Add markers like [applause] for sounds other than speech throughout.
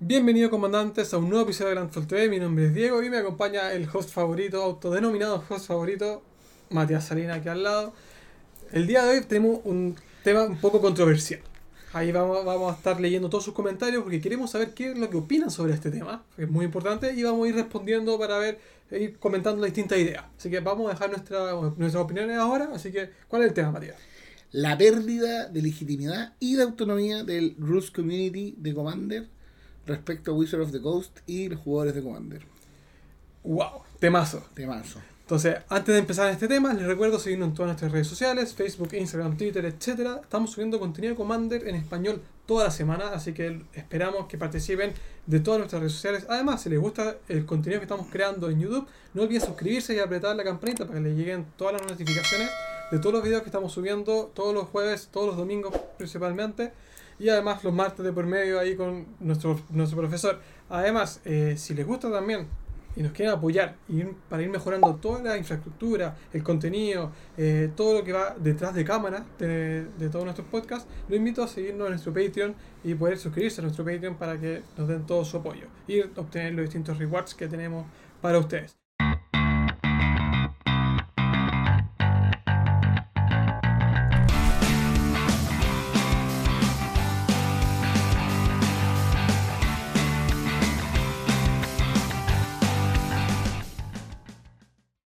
Bienvenido comandantes a un nuevo episodio de Landfall TV, mi nombre es Diego y me acompaña el host favorito, autodenominado host favorito, Matías Salina aquí al lado. El día de hoy tenemos un tema un poco controversial. Ahí vamos, vamos a estar leyendo todos sus comentarios porque queremos saber qué es lo que opinan sobre este tema, que es muy importante, y vamos a ir respondiendo para ver, e ir comentando las distintas ideas. Así que vamos a dejar nuestra, nuestras opiniones ahora, así que, ¿cuál es el tema, Matías? La pérdida de legitimidad y de autonomía del Rules Community de Commander respecto a Wizard of the Coast y los jugadores de Commander. ¡Wow! Temazo. Temazo. Entonces, antes de empezar este tema, les recuerdo seguirnos en todas nuestras redes sociales, Facebook, Instagram, Twitter, etc. Estamos subiendo contenido de Commander en español toda la semana, así que esperamos que participen de todas nuestras redes sociales. Además, si les gusta el contenido que estamos creando en YouTube, no olviden suscribirse y apretar la campanita para que les lleguen todas las notificaciones de todos los videos que estamos subiendo todos los jueves, todos los domingos principalmente. Y además los martes de por medio ahí con nuestro, nuestro profesor. Además, eh, si les gusta también y nos quieren apoyar ir- para ir mejorando toda la infraestructura, el contenido, eh, todo lo que va detrás de cámara de, de todos nuestros podcasts, lo invito a seguirnos en nuestro Patreon y poder suscribirse a nuestro Patreon para que nos den todo su apoyo y obtener los distintos rewards que tenemos para ustedes.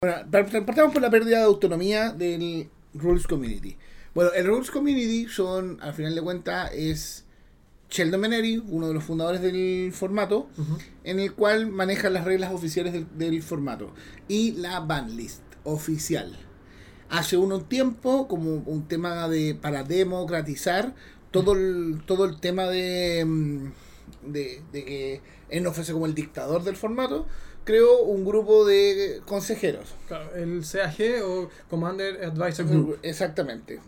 Bueno, par- par- partamos por la pérdida de autonomía del Rules Community. Bueno, el Rules Community son, al final de cuentas, es Sheldon Menery, uno de los fundadores del formato, en el cual maneja las reglas oficiales del, del formato y la banlist oficial. Hace un tiempo, como un tema de para democratizar todo el, todo el tema de, mm, de, de que él no fuese como el dictador del formato, creó un grupo de consejeros. Claro, el CAG o Commander Advisor Group. Exactamente.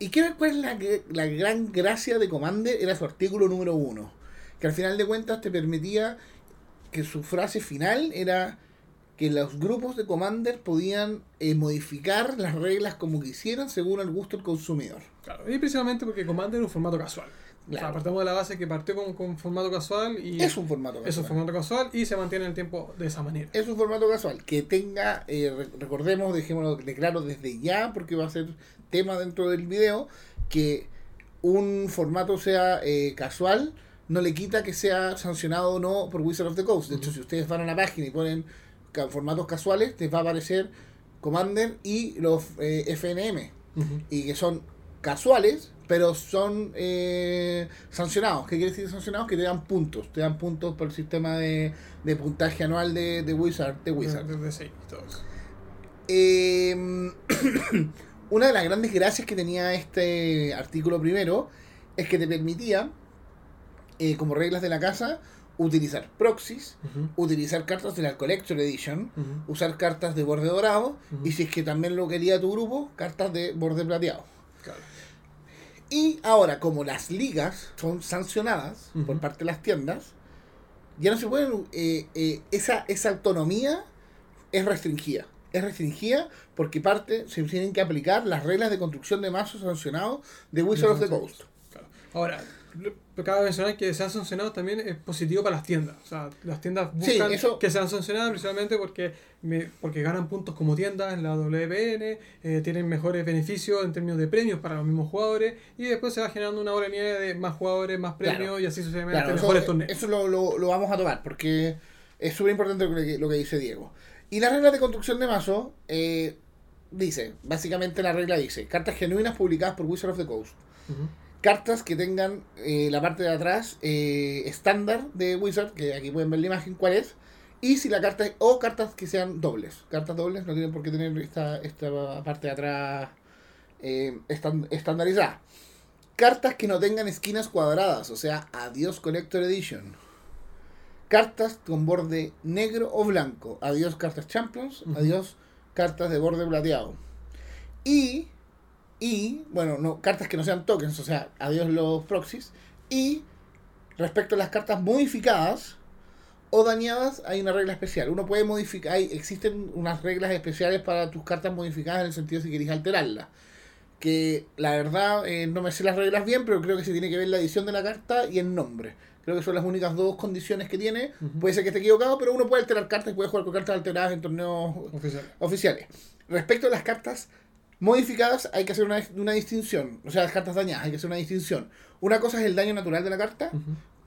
¿Y qué, cuál es la, la gran gracia de Commander? Era su artículo número uno. Que al final de cuentas te permitía que su frase final era que los grupos de Commander podían eh, modificar las reglas como quisieran según el gusto del consumidor. Claro, y principalmente porque Commander es un formato casual. O sea, Claro. partamos de la base que partió con, con formato casual y Es un formato es un casual. formato casual y se mantiene en el tiempo de esa manera. Es un formato casual. Que tenga, eh, re- recordemos, dejémoslo de claro desde ya, porque va a ser tema dentro del video, que un formato sea eh, casual no le quita que sea sancionado o no por Wizard of the Coast. De hecho, si ustedes van a la página y ponen formatos casuales, les va a aparecer Commander y los eh, FNM. Y que son casuales, pero son eh, sancionados. ¿Qué quiere decir sancionados? Que te dan puntos. Te dan puntos por el sistema de, de puntaje anual de, de Wizard. De Wizard. De- de- de seis y todo eso. Eh, [clears throat] una de las grandes gracias que tenía este artículo primero es que te permitía, eh, como reglas de la casa, utilizar proxies, utilizar cartas de la Collector Edition, usar cartas de borde dorado y si es que también lo quería tu grupo, cartas de borde plateado. claro. Y ahora, como las ligas son sancionadas por parte de las tiendas, ya no se pueden. eh, eh, esa, esa autonomía es restringida. Es restringida porque parte se tienen que aplicar las reglas de construcción de mazos sancionados de Wizard of the Coast. Claro. Ahora, cabe mencionar que sean sancionados también es positivo para las tiendas. O sea, las tiendas Sí, buscan eso- que sean sancionadas principalmente porque, me- porque ganan puntos como tiendas en la WPN, eh, tienen mejores beneficios en términos de premios para los mismos jugadores y después se va generando una bola de nieve de más jugadores, más premios Claro. y así sucesivamente Claro, mejores eso, torneos. eso lo, lo- lo vamos a tomar porque es súper importante lo que, lo que dice Diego. Y la regla de construcción de mazo eh, dice, básicamente la regla dice, cartas genuinas publicadas por Wizard of the Coast. Cartas que tengan eh, la parte de atrás eh, estándar de Wizard, que aquí pueden ver la imagen cuál es, y si la carta o cartas que sean dobles. Cartas dobles no tienen por qué tener esta, esta parte de atrás eh, estan- estandarizada. Cartas que no tengan esquinas cuadradas, o sea, adiós Collector Edition. Cartas con borde negro o blanco, adiós cartas Champions, adiós cartas de borde plateado. Y y, bueno, no, cartas que no sean tokens, o sea, adiós los proxies. Y respecto a las cartas modificadas o dañadas, hay una regla especial. Uno puede modificar, hay, existen unas reglas especiales para tus cartas modificadas en el sentido si queréis alterarlas. Que la verdad eh, no me sé las reglas bien, pero creo que se tiene que ver la edición de la carta y el nombre. Creo que son las únicas dos condiciones que tiene. Puede ser que esté equivocado, pero uno puede alterar cartas y puede jugar con cartas alteradas en torneos Oficial. oficiales. Respecto a las cartas modificadas, hay que hacer una, una distinción. O sea, las cartas dañadas, hay que hacer una distinción. Una cosa es el daño natural de la carta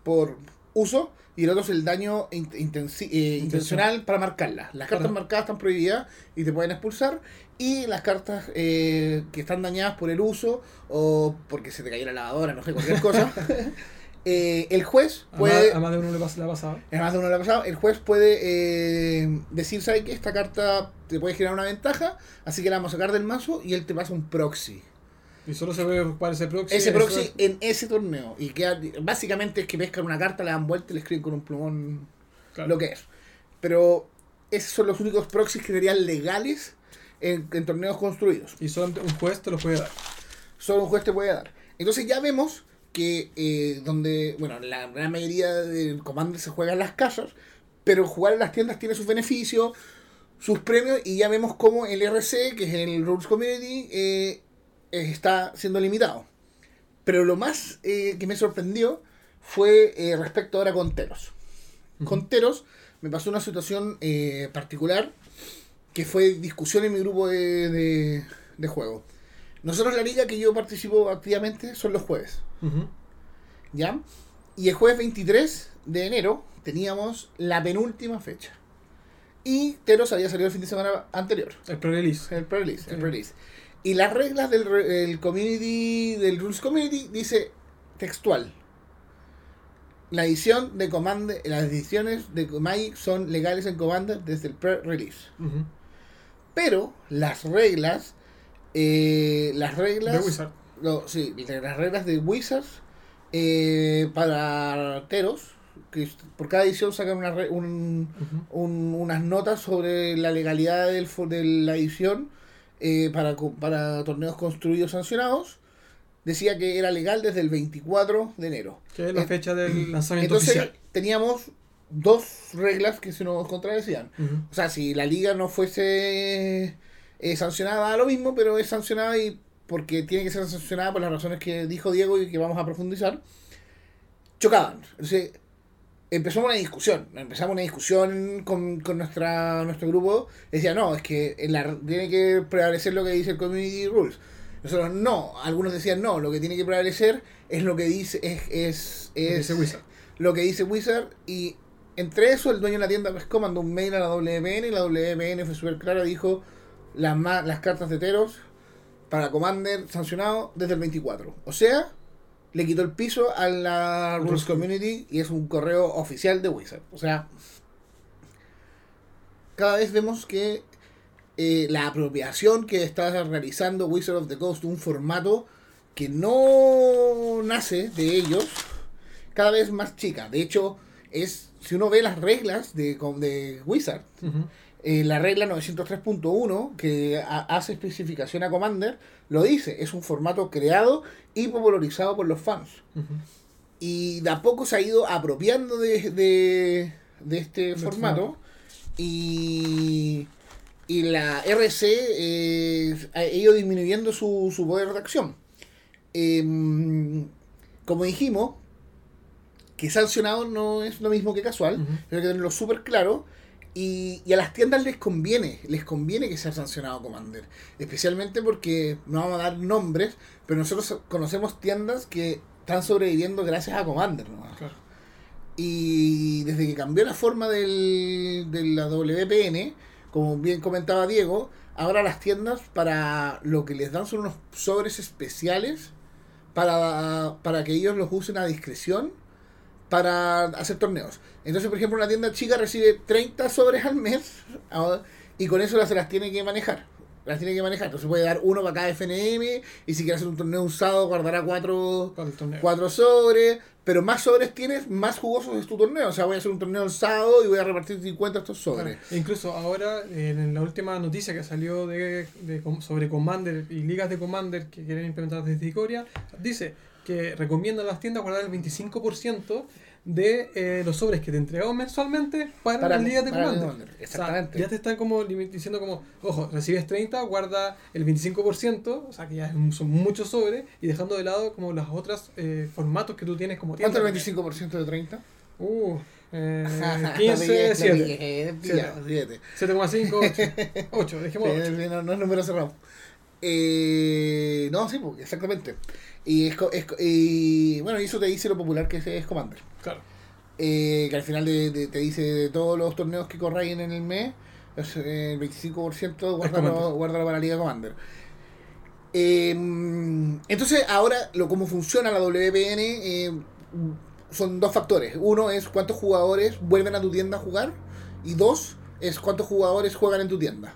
por uso y el otro es el daño in- eh, intencional para marcarla. Las cartas marcadas están prohibidas y te pueden expulsar. Y las cartas eh, que están dañadas por el uso o porque se te cayó la lavadora, no sé, cualquier cosa. [laughs] eh, el juez A, puede... a más de uno le, ha pasado. Es más de uno le ha pasado. El juez puede eh, decir, ¿sabe qué? Esta carta te puede generar una ventaja, así que la vamos a sacar del mazo y él te pasa un proxy. Y solo se puede ocupar ese proxy. ese proxy es- en ese torneo. Y queda, básicamente es que pescan una carta, la dan vuelta y le escriben con un plumón claro. lo que es. Pero esos son los únicos proxies que serían legales en, en torneos construidos. Y solamente un juez te lo puede dar. Solo un juez te puede dar. Entonces ya vemos que eh, donde, bueno, la gran mayoría del Commander se juega en las casas, pero jugar en las tiendas tiene sus beneficios, sus premios, y ya vemos cómo el RC, que es el Rules Community, eh, está siendo limitado. Pero lo más eh, que me sorprendió fue eh, respecto ahora con Teros. Con Teros me pasó una situación eh, particular que fue discusión en mi grupo de, de- de juego. Nosotros la liga que yo participo activamente son los jueves. ¿ya? Y el jueves 23 de enero teníamos la penúltima fecha. Y Teros había salido el fin de semana anterior, El pre-release. el pre-release, el Sí. pre-release. Y las reglas del el community, del Rules Community, dice textual. La edición de Commander, las ediciones de Magic son legales en Commander desde el pre-release. Pero las reglas, eh, las reglas, De Wizard. no, sí, las reglas de Wizards eh, para Teros, que por cada edición sacan una un- unas notas sobre la legalidad del, de la edición eh, para, para torneos construidos sancionados. Decía que era legal desde el 24 de enero. Que es la Eh, fecha del [clears throat] lanzamiento Entonces oficial. teníamos dos reglas que se nos contradecían. O sea, si la liga no fuese eh, sancionada, da lo mismo, pero es sancionada y porque tiene que ser sancionada por las razones que dijo Diego y que vamos a profundizar, chocaban. Entonces, empezamos una discusión. Empezamos una discusión con, con nuestra, nuestro grupo. Decía, no, es que en la, tiene que prevalecer lo que dice el Community Rules. Nosotros no, algunos decían no, lo que tiene que prevalecer es lo que dice, es, es, es Dice Wizard. lo que dice Wizard y entre eso el dueño de la tienda Pesco mandó un mail a la WPN y la WPN fue súper clara, dijo las, las cartas de Teros para Commander sancionado desde el 24. O sea, le quitó el piso a la Rules Community y es un correo oficial de Wizard. O sea, cada vez vemos que eh, la apropiación que está realizando Wizard of the Coast un formato que no nace de ellos, cada vez más chica. De hecho, es si uno ve las reglas de, de Wizard. Eh, la regla 903.1 que ha- hace especificación a Commander, lo dice, es un formato creado y popularizado por los fans. Y de a poco se ha ido apropiando de, de, de este este formato. Y, y la RC eh, ha ido disminuyendo su, su poder de acción. Em, como dijimos, que sancionado no es lo mismo que casual. Ujú. Hay que tenerlo súper claro. Y, y a las tiendas les conviene, les conviene que sea sancionado Commander. Especialmente porque, no vamos a dar nombres, pero nosotros conocemos tiendas que están sobreviviendo gracias a Commander. ¿no? Claro. Y desde que cambió la forma del, de la WPN, como bien comentaba Diego, ahora las tiendas para lo que les dan son unos sobres especiales para, para que ellos los usen a discreción para hacer torneos. Entonces, por ejemplo, una tienda chica recibe 30 sobres al mes ah, y con eso las, se las tiene que manejar. Las tiene que manejar. Entonces puede dar uno para cada FNM y si quiere hacer un torneo usado guardará cuatro, cuatro sobres, pero más sobres tienes, más jugosos es tu torneo. O sea, voy a hacer un torneo el sábado y voy a repartir 50 estos sobres. E Incluso ahora, en la última noticia que salió de, de sobre Commander y ligas de Commander que quieren implementar desde Icoria, dice que recomiendan las tiendas guardar el 25% de eh, los sobres que te entregamos mensualmente para, Para- las ligas de Commander. Commander, O sea, exactamente. ya te están como diciendo como, ojo, recibes 30, guarda el 25%, o sea que ya son muchos sobres, y dejando de lado como los otros eh, formatos que tú tienes como ¿Cuánto tienda. es el 25% de 30? Uh, [laughs] eh, Lo 15, pillé, lo 7. pillé, pillado, siete. 7,5, 8. 8, dejemos Sí, 8. sí, no, no es número cerrado. Eh, no, sí, exactamente. Y, es, es y bueno, y eso te dice lo popular que es, es Commander. Claro. Eh, que al final de, de- te dice de todos los torneos que corráis en el mes, es, eh, el 25% guárdalo, guárdalo para la Liga Commander. Eh, entonces, ahora lo cómo funciona la WPN eh, son dos factores. Uno es cuántos jugadores vuelven a tu tienda a jugar. Y dos es cuántos jugadores juegan en tu tienda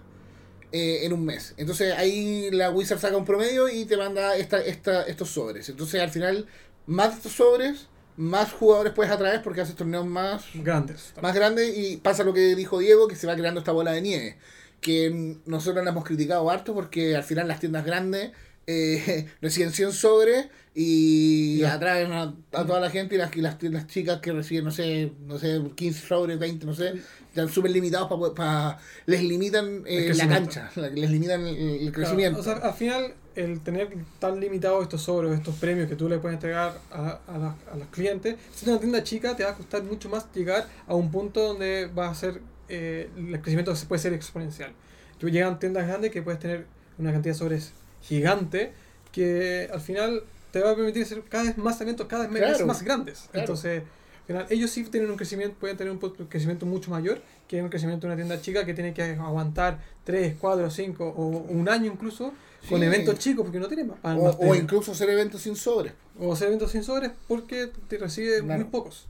eh, en un mes. Entonces ahí la Wizard saca un promedio y te manda esta, esta, estos sobres. Entonces al final, más de estos sobres, más jugadores puedes atraer porque haces torneos más, Grandes. más grandes y pasa lo que dijo Diego, que se va creando esta bola de nieve. Que nosotros la hemos criticado harto porque al final las tiendas grandes eh, [laughs] reciben 100 sobres y atraen a, a toda la gente y las, y las tiendas chicas que reciben, no sé, no sé, 15 sobres, 20, no sé, están súper limitados para... les limitan eh, la cancha, les limitan el, el Claro, crecimiento. o sea, al final, el tener tan limitados estos sobres, estos premios que tú le puedes entregar a, a, la- a los clientes, si es una tienda chica, te va a costar mucho más llegar a un punto donde va a ser eh, el crecimiento puede ser exponencial. Tú llegan tiendas grandes que puedes tener una cantidad de sobres gigante que al final te va a permitir hacer cada vez más eventos, cada vez Claro, más grandes. claro. Entonces, al final, ellos sí tienen un crecimiento, pueden tener un crecimiento mucho mayor que un crecimiento de una tienda chica que tiene que aguantar 3, 4, 5 o un año incluso con eventos chicos porque no tiene más. o, más o premios. incluso hacer eventos sin sobres. O hacer eventos sin sobres porque te recibe Claro. muy pocos.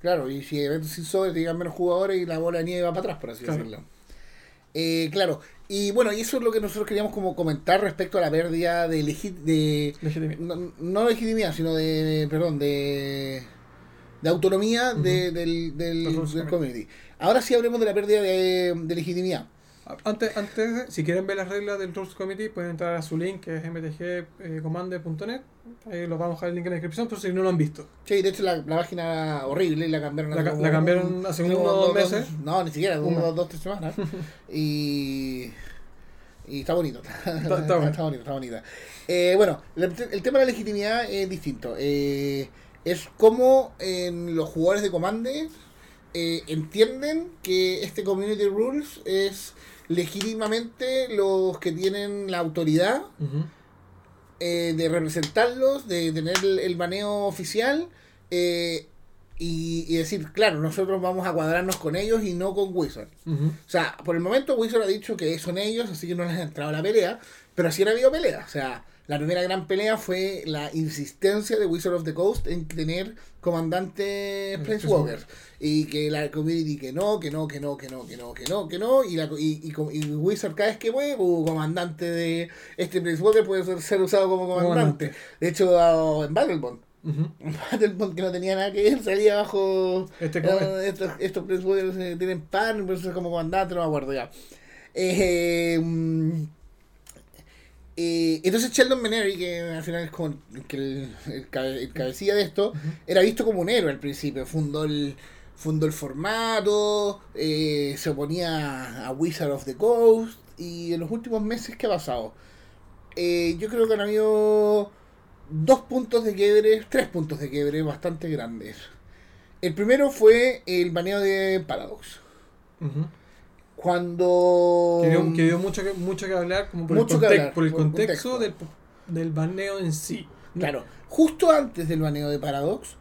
Claro, y si eventos sin sobres te llegan menos jugadores y la bola de nieve va para atrás, por así decirlo. Eh, claro, y bueno, y eso es lo que nosotros queríamos como comentar respecto a la pérdida de, de Legitimidad. no, no legitimidad, sino de, perdón, de, de autonomía de- del, del community. Ahora sí hablemos de la pérdida de, de legitimidad. Antes, antes, si quieren ver las reglas del Rules Committee, pueden entrar a su link que es mtgcommander.net. Ahí los vamos a dejar el link en la descripción, por si no lo han visto. Sí, de hecho la, la página horrible, la cambiaron La ca- cambiaron un- hace unos dos- meses. No, ni siquiera, Un uno, mes. dos, dos, tres semanas. [laughs] y, y está bonito. Está, [laughs] está bueno. bonito, está bonita. Eh, bueno, el, el tema de la legitimidad es distinto. Eh, es como en los jugadores de Commander eh, entienden que este Community Rules es legítimamente los que tienen la autoridad eh, de representarlos, de tener el, el baneo oficial eh, y, y decir, claro, nosotros vamos a cuadrarnos con ellos y no con Wizard. O sea, por el momento Wizard ha dicho que son ellos, así que no les ha entrado la pelea, pero sí han habido pelea. O sea, la primera gran pelea fue la insistencia de Wizard of the Coast en tener comandantes Planeswalkers. Y que la community que no, que no, que no, que no, que no, que no, que no. Y, la, y, y, y Wizard cada vez que mueve, uh, comandante de este Planeswalker puede ser, ser usado como comandante. Comandante. De hecho, en Battlebond. Ujú. [laughs] En Battlebond que no tenía nada que ver, salía bajo... Este co- estos estos Planeswalkers eh, tienen pan, por eso es como comandante, no me acuerdo ya. Eh, mm, eh, entonces Sheldon Menery, que al final es como el, que el, el cabe- el cabecilla de esto, era visto como un héroe al principio. Fundó el, fundó el formato, eh, se oponía a Wizard of the Coast. Y en los últimos meses, ¿qué ha pasado? Eh, yo creo que han habido dos puntos de quiebre, tres puntos de quiebre bastante grandes. El primero fue el baneo de Paradox. Ujú. Cuando... Que dio, que dio mucho, que, mucho que hablar como por, Mucho el, que context- hablar, por el por el contexto, contexto. Del, del baneo en sí. Claro, justo antes del baneo de Paradox,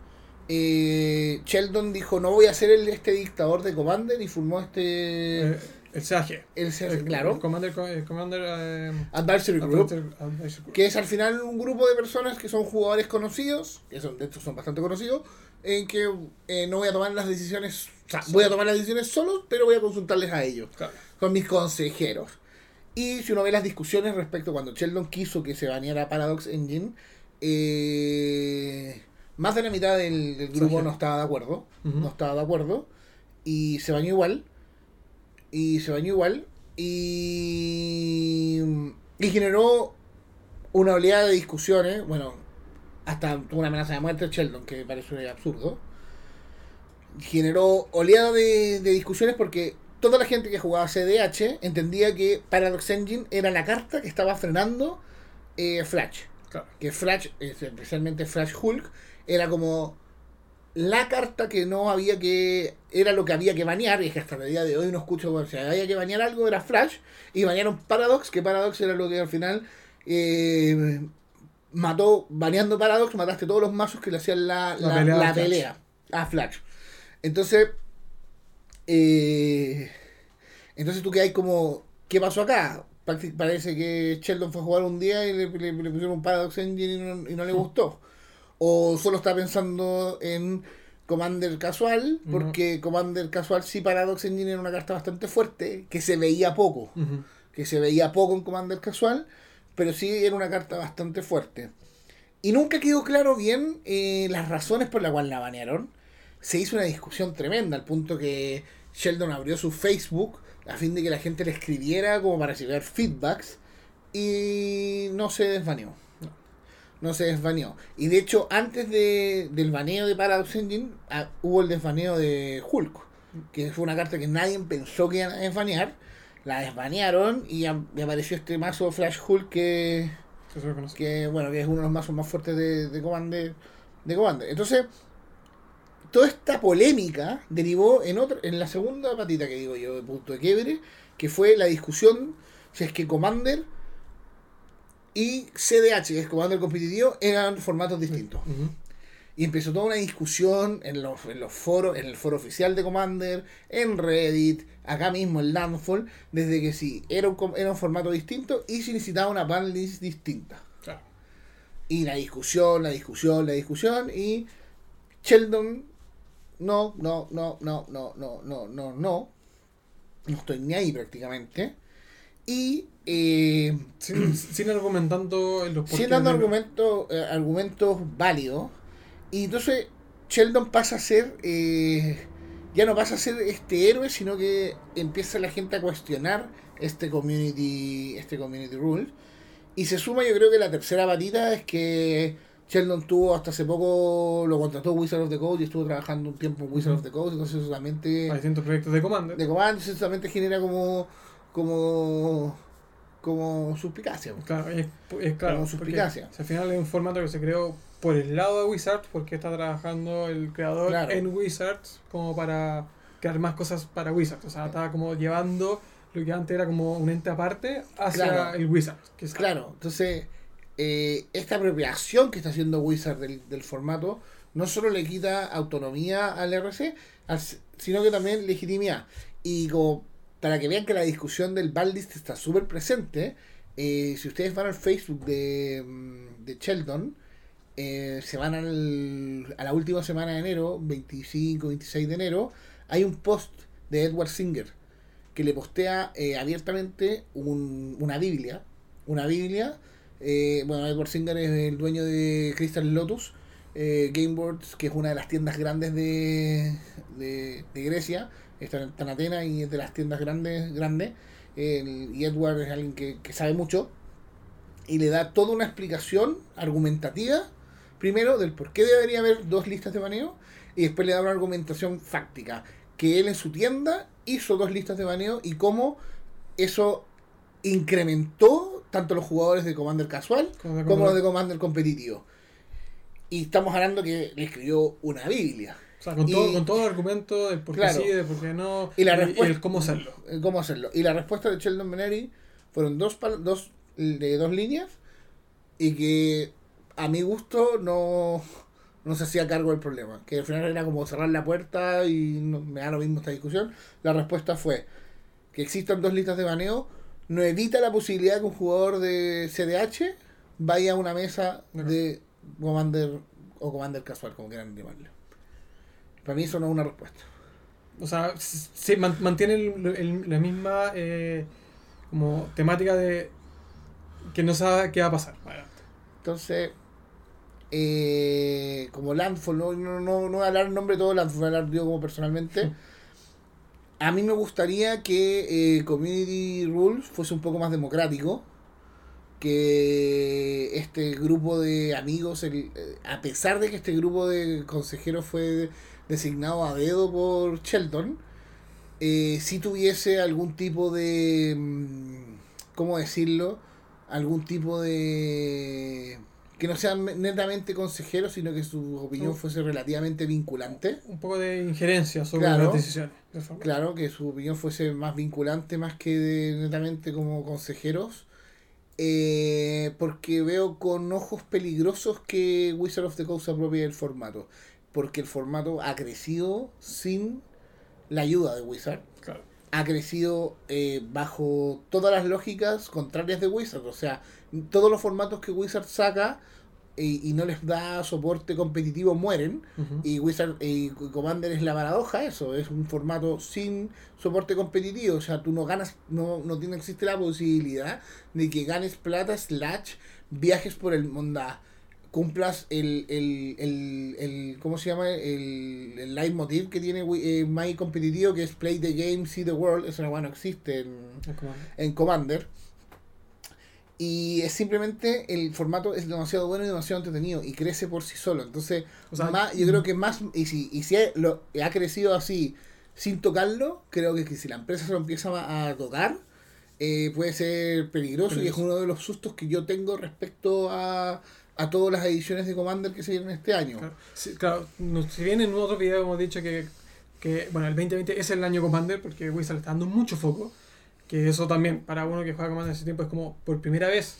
eh, Sheldon dijo, no voy a ser el, este dictador de Commander y formó este... Eh, el CAG. el, El- claro, El Commander, el Commander eh, Advisory Group, Advisory- Advisory Group. que es al final un grupo de personas que son jugadores conocidos, que son, de hecho son bastante conocidos, en que eh, no voy a tomar las decisiones, o sea, voy a tomar las decisiones solos, pero voy a consultarles a ellos. Claro. con mis consejeros. Y si uno ve las discusiones respecto a cuando Sheldon quiso que se baneara Paradox Engine, eh, más de la mitad del, del grupo no estaba de acuerdo. Ujú. No estaba de acuerdo. Y se bañó igual. Y se bañó igual. Y, y generó una oleada de discusiones. Bueno, hasta tuvo una amenaza de muerte Sheldon, que parece absurdo. generó oleada de, de discusiones porque toda la gente que jugaba CDH entendía que Paradox Engine era la carta que estaba frenando eh, Flash. Claro. Que Flash, eh, especialmente Flash Hulk, era como la carta que no había que. Era lo que había que banear, y es que hasta el día de hoy no escucho. O sea, había que banear algo, era Flash, y banearon Paradox, que Paradox era lo que al final. eh, mató, baneando Paradox, mataste todos los mazos que le hacían la, La la- pelea la a Flash. pelea a Flash. Entonces. eh, entonces tú que hay como. ¿Qué pasó acá? Parece que Sheldon fue a jugar un día y le, le- le pusieron un Paradox Engine y no, y no le gustó. O solo está pensando en Commander casual, porque Commander casual sí Paradox Engine era una carta bastante fuerte, que se veía poco, que se veía poco en Commander casual, pero sí era una carta bastante fuerte. Y nunca quedó claro bien eh, las razones por las cuales la banearon. Se hizo una discusión tremenda, al punto que Sheldon abrió su Facebook a fin de que la gente le escribiera como para recibir feedbacks y no se desbaneó. No se desbaneó. Y de hecho, antes de, del baneo de Paradox Engine, ah, hubo el desbaneo de Hulk, que fue una carta que nadie pensó que iban a desbanear. La desbanearon y, apareció este mazo Flash Hulk que, que bueno que es uno de los mazos más fuertes de, de Commander de Commander entonces toda esta polémica derivó en otra en la segunda patita que digo yo de punto de quiebre que fue la discusión si es que Commander y CDH que es Commander competitivo eran formatos distintos y empezó toda una discusión en los, en los foros, en el foro oficial de Commander, en Reddit, acá mismo en Landfall, desde que sí, era un, era un formato distinto y se necesitaba una banlist distinta. Claro. Y la discusión, la discusión, la discusión, y Sheldon, no, no, no, no, no, no, no, no, no, no estoy ni ahí prácticamente. Y eh, Sin, sin argumentando en los sin dando argumentos eh, argumentos válidos. Y entonces Sheldon pasa a ser eh, ya no pasa a ser este héroe sino que empieza la gente a cuestionar este community este community rule. Y se suma yo creo que la tercera patita es que Sheldon tuvo hasta hace poco lo contrató Wizard of the Coast y estuvo trabajando un tiempo en Wizard of the Coast. Entonces solamente Hay distintos proyectos de Commander. de comando eso solamente genera como como como suspicacia Claro, es, es claro. Como porque suspicacia. al final es un formato que se creó por el lado de Wizards, porque está trabajando el creador Claro. en Wizards como para crear más cosas para Wizards. O sea, estaba como llevando lo que antes era como un ente aparte hacia Claro. el Wizards. Que Claro, entonces eh, esta apropiación que está haciendo Wizard del, del formato no solo le quita autonomía al RC, sino que también legitimidad. Y como para que vean que la discusión del Baldist está súper presente, eh, si ustedes van al Facebook de, mm, de Sheldon, eh, se van al- a la última semana de enero, 25, 26 de enero, hay un post de Edward Singer que le postea eh, abiertamente un- una Biblia. Una Biblia. eh, bueno, Edward Singer es el dueño de Crystal Lotus eh, Gameboards, que es una de las tiendas grandes de, de, de Grecia. Está en, Atenas y es de las tiendas grandes. grandes. El- y Edward es alguien que, que sabe mucho. Y le da toda una explicación argumentativa, primero, del por qué debería haber dos listas de baneo. Y después le da una argumentación fáctica. Que él en su tienda hizo dos listas de baneo y cómo eso incrementó tanto los jugadores de Commander casual Como como los de Commander. Commander competitivo. Y estamos hablando que le escribió una Biblia. O sea, con, Y- todo, con todo el argumento del por qué Claro. sí, de por qué no, Y la y el cómo hacerlo. cómo hacerlo. Y la respuesta de Sheldon Beneri fueron dos, dos de dos líneas y que a mi gusto no, no se hacía cargo del problema. Que al final era como cerrar la puerta y no, me da lo mismo esta discusión. La respuesta fue que existan dos listas de baneo no evita la posibilidad que un jugador de CDH vaya a una mesa de Commander o Commander casual, como quieran llamarle. Para mí eso no es una respuesta. O sea, se man- mantiene el- el- la misma eh, como temática de que no sabe qué va a pasar. Entonces, eh, como Landfall, no, no, no, no voy a hablar en nombre de todo Landfall, voy a hablar yo como personalmente. [laughs] A mí me gustaría que eh, Community Rules fuese un poco más democrático. Que este grupo de amigos, el- eh, a pesar de que este grupo de consejeros fue designado a dedo por Sheldon, eh, si tuviese algún tipo de, mm, ¿cómo decirlo? Algún tipo de... que no sean netamente consejeros, sino que su opinión fuese relativamente vinculante. Un poco de injerencia sobre Claro. las decisiones. Claro, que su opinión fuese más vinculante más que de- netamente como consejeros. Eh, porque veo con ojos peligrosos que Wizard of the Coast apropie del formato. Porque el formato ha crecido sin la ayuda de Wizard. Claro. Ha crecido eh, bajo todas las lógicas contrarias de Wizard. O sea, todos los formatos que Wizard saca y no les da soporte competitivo mueren. Y Wizard y Commander es la paradoja, eso, es un formato sin soporte competitivo, o sea, tú no ganas, no, no tiene, existe la posibilidad de que ganes plata slash viajes por el mundo, cumplas el, el, el, el ¿cómo se llama? El, el leitmotiv que tiene eh, My Competitivo, que es Play the Game, See the World, eso no, bueno, existe en, en Commander. Y es simplemente el formato es demasiado bueno y demasiado entretenido y crece por sí solo. Entonces, O sea, más, yo creo que más, y si, y si ha- lo, ha crecido así sin tocarlo, creo que, si la empresa se lo empieza a, tocar, eh, puede ser peligroso, y es uno de los sustos que yo tengo respecto a, a todas las ediciones de Commander que se vienen este año. Claro, Sí, claro, no- si bien en otro video hemos dicho que, que, bueno, el 2020 es el año Commander, porque Wizard está dando mucho foco, que eso también, para uno que juega Commander ese tiempo, es como por primera vez,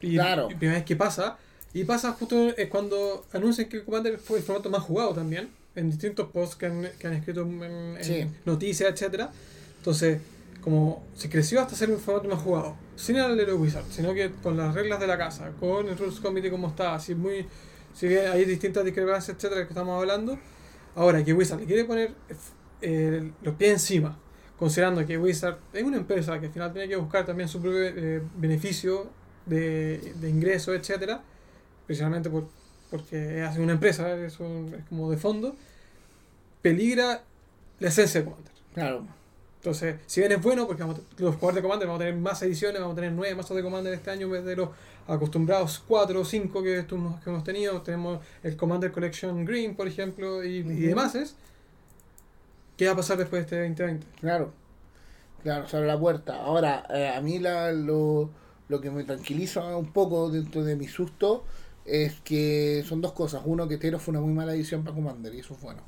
y, Claro. primera vez que pasa, y pasa justo es cuando anuncian que Commander fue el formato más jugado también, en distintos posts que han, que han escrito en, en Sí. noticias, etcétera Entonces, como se creció hasta ser un formato más jugado, sin el de Wizard, sino que con las reglas de la casa, con el Rules Committee como está, así muy si bien hay distintas discrepancias, etcétera, que estamos hablando, ahora que Wizard le quiere poner eh, los pies encima, considerando que Wizard es una empresa que al final tiene que buscar también su propio eh, beneficio de, de ingresos, etcétera, precisamente por, porque es una empresa, es, un- es como de fondo, peligra la esencia de Commander. Claro. Entonces, si bien es bueno, porque vamos a- los jugadores de Commander vamos a tener más ediciones, vamos a tener nueve mazos de Commander este año en vez de los acostumbrados cuatro o cinco que, que hemos tenido. Tenemos el Commander Collection Green, por ejemplo, y, y demás. ¿Qué va a pasar después de este 2020? Claro, claro, se abre la puerta. Ahora, eh, a mí la, lo, lo que me tranquiliza un poco dentro de mi susto es que son dos cosas. Uno, que Tero fue una muy mala edición para Commander y eso es bueno.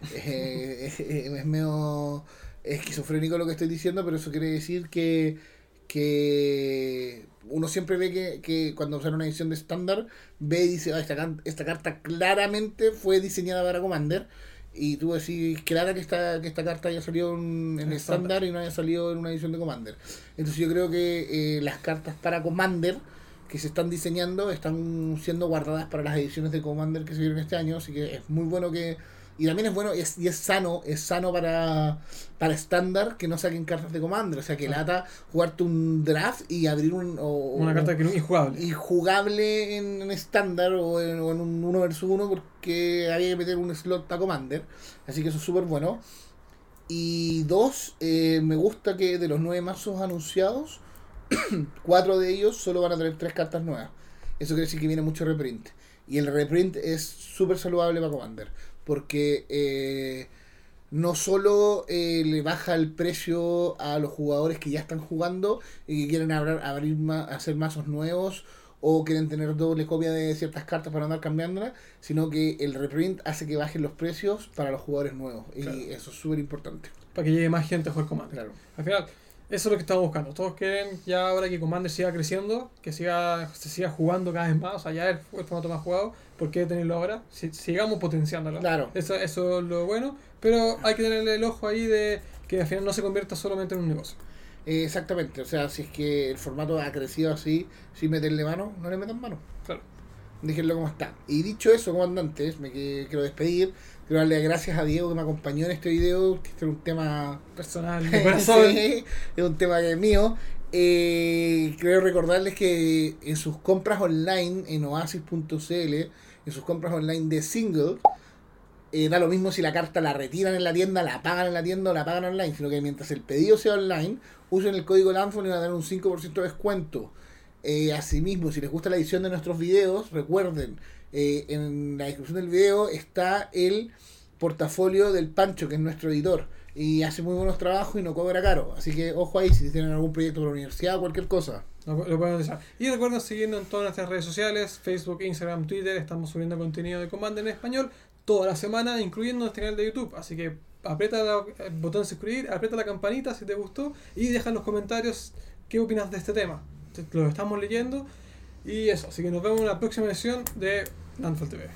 [laughs] Eh, es, es medio esquizofrénico lo que estoy diciendo, pero eso quiere decir que, que uno siempre ve que, que cuando sale una edición de estándar, ve y dice, "Ah, esta, esta carta claramente fue diseñada para Commander. Y tú decís, claro que esta, que esta carta haya salido en, en En estándar y no haya salido en una edición de Commander. Entonces yo creo que eh, las cartas para Commander que se están diseñando están siendo guardadas para las ediciones de Commander que se vieron este año. Así que es muy bueno que... Y también es bueno y es, y es sano, es sano para para estándar que no saquen cartas de Commander. O sea, que lata jugarte un draft y abrir un... o- Una carta que no es injugable. y jugable en estándar o en, o en un 1 versus 1 porque había que meter un slot para Commander. Así que eso es súper bueno. Y dos, eh, me gusta que de los nueve mazos anunciados, [clears throat] cuatro de ellos solo van a tener tres cartas nuevas. Eso quiere decir que viene mucho reprint. Y el reprint es súper saludable para Commander. Porque eh, no solo eh, le baja el precio a los jugadores que ya están jugando y que quieren abrir, abrir ma- hacer mazos nuevos o quieren tener doble copia de ciertas cartas para andar cambiándolas, sino que el reprint hace que bajen los precios para los jugadores nuevos. Y Claro. eso es súper importante. Para que llegue más gente a jugar Commander. Claro. Al final, eso es lo que estamos buscando. Todos quieren ya ahora que Commander siga creciendo, que siga, se siga jugando cada vez más. O sea, ya es el formato más jugado. ¿Por qué tenerlo ahora? Si, sigamos potenciándolo. Claro. Eso, eso es lo bueno. Pero hay que tenerle el ojo ahí de que al final no se convierta solamente en un negocio. Eh, exactamente. O sea, si es que el formato ha crecido así, sin meterle mano, no le metan mano. Claro. Déjenlo como está. Y dicho eso, comandantes, me quiero despedir. Quiero darle gracias a Diego que me acompañó en este video, que este es un tema Personal, [laughs] de corazón. Sí, es un tema que es mío. Eh, quiero recordarles que en sus compras online en oasis.cl, en sus compras online de single, eh, da lo mismo si la carta la retiran en la tienda, la pagan en la tienda o la pagan online, sino que mientras el pedido sea online, usen el código LANFON y van a tener un 5% de descuento. Eh, asimismo, si les gusta la edición de nuestros videos, recuerden, eh, en la descripción del video está el portafolio del Pancho, que es nuestro editor. Y hace muy buenos trabajos y no cobra caro. Así que ojo ahí si tienen algún proyecto para la universidad o cualquier cosa. Y recuerden seguirnos en todas nuestras redes sociales, Facebook, Instagram, Twitter. Estamos subiendo contenido de Commander en español toda la semana, incluyendo nuestro canal de YouTube. Así que aprieta el botón de suscribir, aprieta la campanita si te gustó y deja en los comentarios qué opinas de este tema. Te- Lo estamos leyendo. Y eso, así que nos vemos en la próxima edición de Landfall TV.